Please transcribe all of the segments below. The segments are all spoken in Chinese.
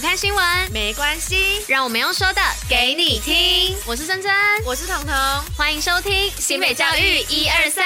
不看新闻没关系，让我们用说的给你听。我是珍珍，我是彤彤，欢迎收听新北教育一二三。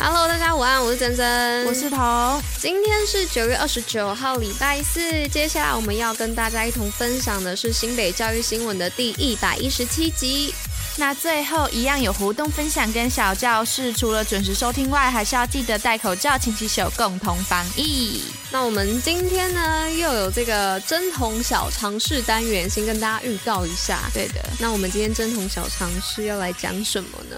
Hello，大家午安，我是珍珍，我是彤。今天是九月二十九号，礼拜四。接下来我们要跟大家一同分享的是新北教育新闻的第一百一十七集。那最后一样有活动分享跟小教室，除了准时收听外，还是要记得戴口罩、勤洗手，共同防疫。那我们今天呢，又有这个针筒小常识单元，先跟大家预告一下。对的，那我们今天针筒小常识要来讲什么呢？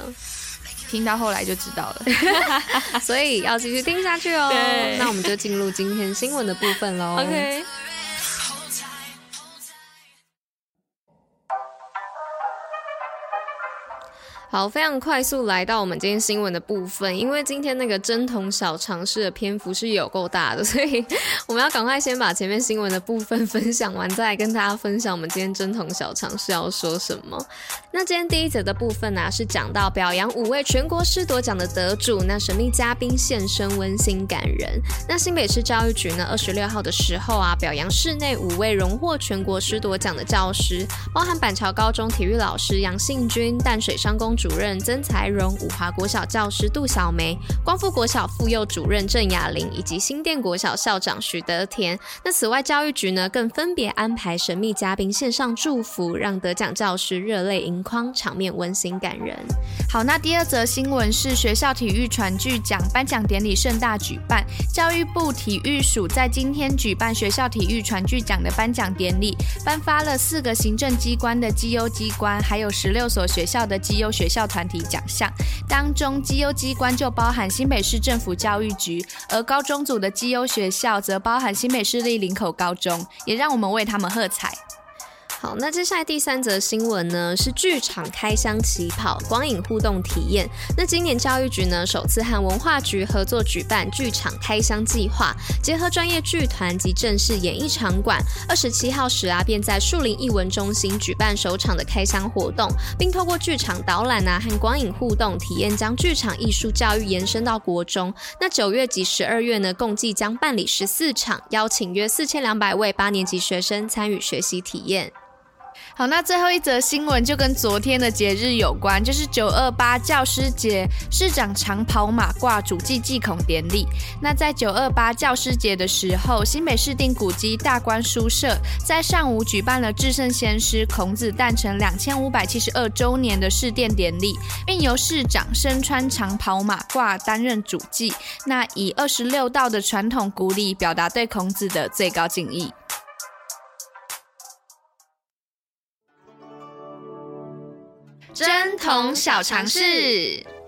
听到后来就知道了，所以要继续听下去哦。那我们就进入今天新闻的部分喽。OK。好，非常快速来到我们今天新闻的部分，因为今天那个针筒小常识的篇幅是有够大的，所以我们要赶快先把前面新闻的部分 分享完，再来跟大家分享我们今天针筒小常识要说什么。那今天第一则的部分呢、是讲到表扬五位全国师铎奖的得主，那神秘嘉宾现身，温馨感人。那新北市教育局呢，二十六号的时候啊，表扬市内五位荣获全国师铎奖的教师，包含板桥高中体育老师杨信军、淡水商工主任曾才荣、五华国小教师杜小梅、光复国小妇幼主任郑雅玲以及新店国小校长许德田。那此外，教育局呢更分别安排神秘嘉宾献上祝福，让得奖教师热泪盈眶，场面温馨感人。好，那第二则新闻是学校体育传巨奖颁奖典礼盛大举办，教育部体育署在今天举办学校体育传巨奖的颁奖典礼，颁发了四个行政机关的绩优机关，还有十六所学校的绩优学校团体奖项，当中绩优机关就包含新北市政府教育局，而高中组的绩优学校则包含新北市立林口高中，也让我们为他们喝彩。好，那接下来第三则新闻呢，是剧场开箱起跑，光影互动体验。那今年教育局呢，首次和文化局合作举办剧场开箱计划，结合专业剧团及正式演艺场馆。二十七号时啊，便在树林艺文中心举办首场的开箱活动，并透过剧场导览啊和光影互动体验，将剧场艺术教育延伸到国中。那九月及十二月呢，共计将办理十四场，邀请约四千两百位八年级学生参与学习体验。好，那最后一则新闻就跟昨天的节日有关，就是九二八教师节，市长长跑马挂主祭祭孔典礼。那在九二八教师节的时候，新北市定古迹大观书社在上午举办了至圣先师孔子诞辰两千五百七十二周年的试奠典礼，并由市长身穿长跑马褂担任主祭，那以二十六道的传统古礼表达对孔子的最高敬意。童小尝试。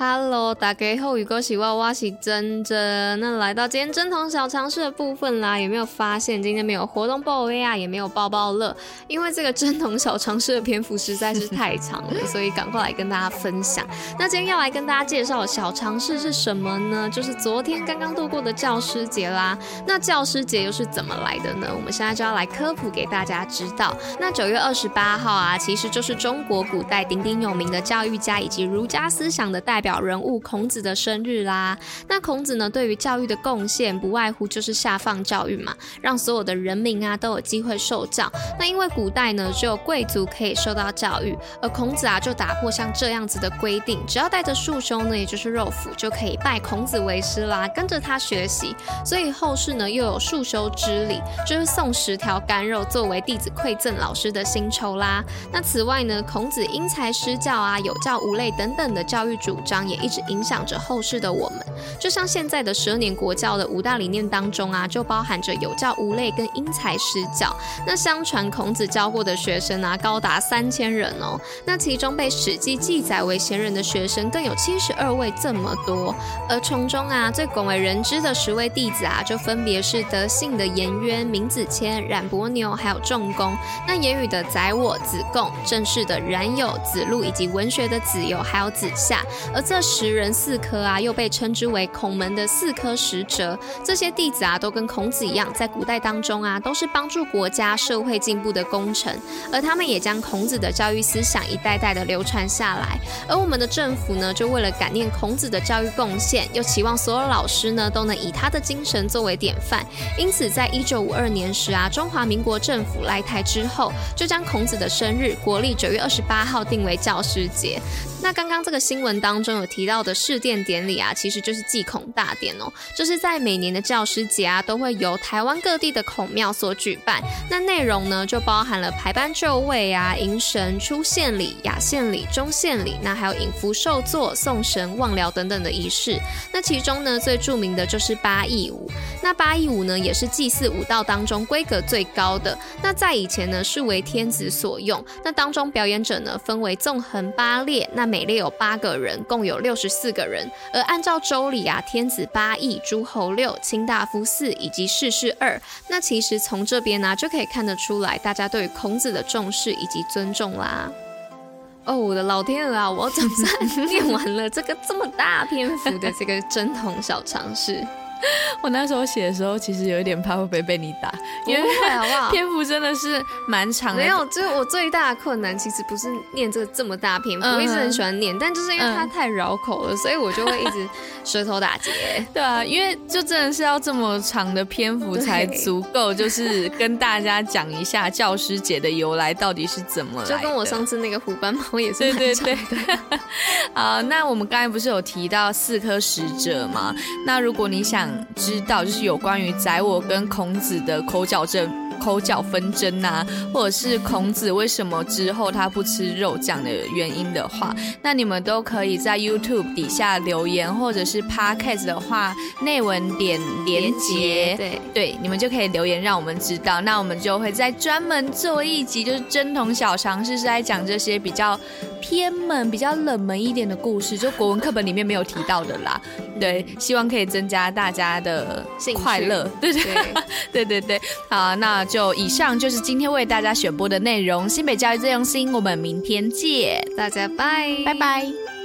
Hello，大家好，如果是我，我是珍珍。那来到今天贞童小常识的部分啦，有没有发现今天没有活动报 A 啊，也没有抱抱乐？因为这个贞童小常识的篇幅实在是太长了，所以赶快来跟大家分享。那今天要来跟大家介绍的小常识是什么呢？就是昨天刚刚度过的教师节啦。那教师节又是怎么来的呢？我们现在就要来科普给大家知道。那九月二十八号啊，其实就是中国古代鼎鼎有名的教育家以及儒家思想的代表。小人物孔子的生日啦，那孔子呢，对于教育的贡献不外乎就是下放教育嘛，让所有的人民啊都有机会受教。那因为古代呢只有贵族可以受到教育，而孔子啊就打破像这样子的规定，只要带着束胸呢，也就是肉脯，就可以拜孔子为师啦，跟着他学习。所以后世呢又有束修之礼，就是送十条干肉作为弟子馈赠老师的薪酬啦。那此外呢，孔子因材施教啊，有教无类等等的教育主张。也一直影响着后世的我们，就像现在的十二年国教的五大理念当中啊，就包含着有教无类跟因材施教。那相传孔子教过的学生啊，高达三千人哦。那其中被《史记》记载为贤人的学生更有七十二位这么多。而从中啊，最广为人知的十位弟子啊，就分别是德信的颜渊、闵子骞、冉伯牛，还有仲弓。那言语的宰我、子贡，正事的冉有、子路，以及文学的子游，还有子夏。而这十人四科啊，又被称之为孔门的四科十哲。这些弟子啊，都跟孔子一样，在古代当中啊，都是帮助国家社会进步的功臣，而他们也将孔子的教育思想一代代的流传下来。而我们的政府呢，就为了感念孔子的教育贡献，又期望所有老师呢，都能以他的精神作为典范，因此在一九五二年时啊，中华民国政府来台之后，就将孔子的生日国历九月二十八号定为教师节。那刚刚这个新闻当中有提到的试电典礼啊，其实就是祭孔大典哦，就是在每年的教师节啊，都会由台湾各地的孔庙所举办。那内容呢，就包含了排班就位啊、迎神、出献礼、亚献礼、终献礼，那还有引福受座、送神、望疗等等的仪式。那其中呢，最著名的就是八佾舞。那八佾舞呢，也是祭祀舞道当中规格最高的。那在以前呢，是为天子所用。那当中表演者呢，分为纵横八列。那每列有八个人，共有六十四个人。而按照周礼啊，天子八义，诸侯六，卿大夫四，以及士事二。那其实从这边呢、就可以看得出来，大家对孔子的重视以及尊重啦。哦，我的老天鹅啊，我总算念完了这个这么大篇幅的这个针筒小常识。我那时候写的时候，其实有一点怕会不会被你打，因为好不好？篇幅真的是蛮长的。没有，就是我最大的困难其实不是念这个这么大篇幅，我一直很喜欢念，但就是因为它太绕口了，所以我就会一直舌头打结。对啊，因为就真的是要这么长的篇幅才足够，就是跟大家讲一下教师节的由来到底是怎么来的。就跟我上次那个虎斑猫也是。对对对。好，那我们刚才不是有提到四颗使者吗？那如果你想。知道就是有关于宰我跟孔子的口角争、口角纷争呐、啊，或者是孔子为什么之后他不吃肉这样的原因的话，那你们都可以在 YouTube 底下留言，或者是 Podcast 的话内文点连结，对。对，你们就可以留言让我们知道，那我们就会再专门做一集，就是真童小常识是在讲这些比较偏门、比较冷门一点的故事，就国文课本里面没有提到的啦。对，希望可以增加大家的快乐。对。对 对对对，好，那就以上就是今天为大家选播的内容。新北教育最用心，我们明天见，大家拜拜拜。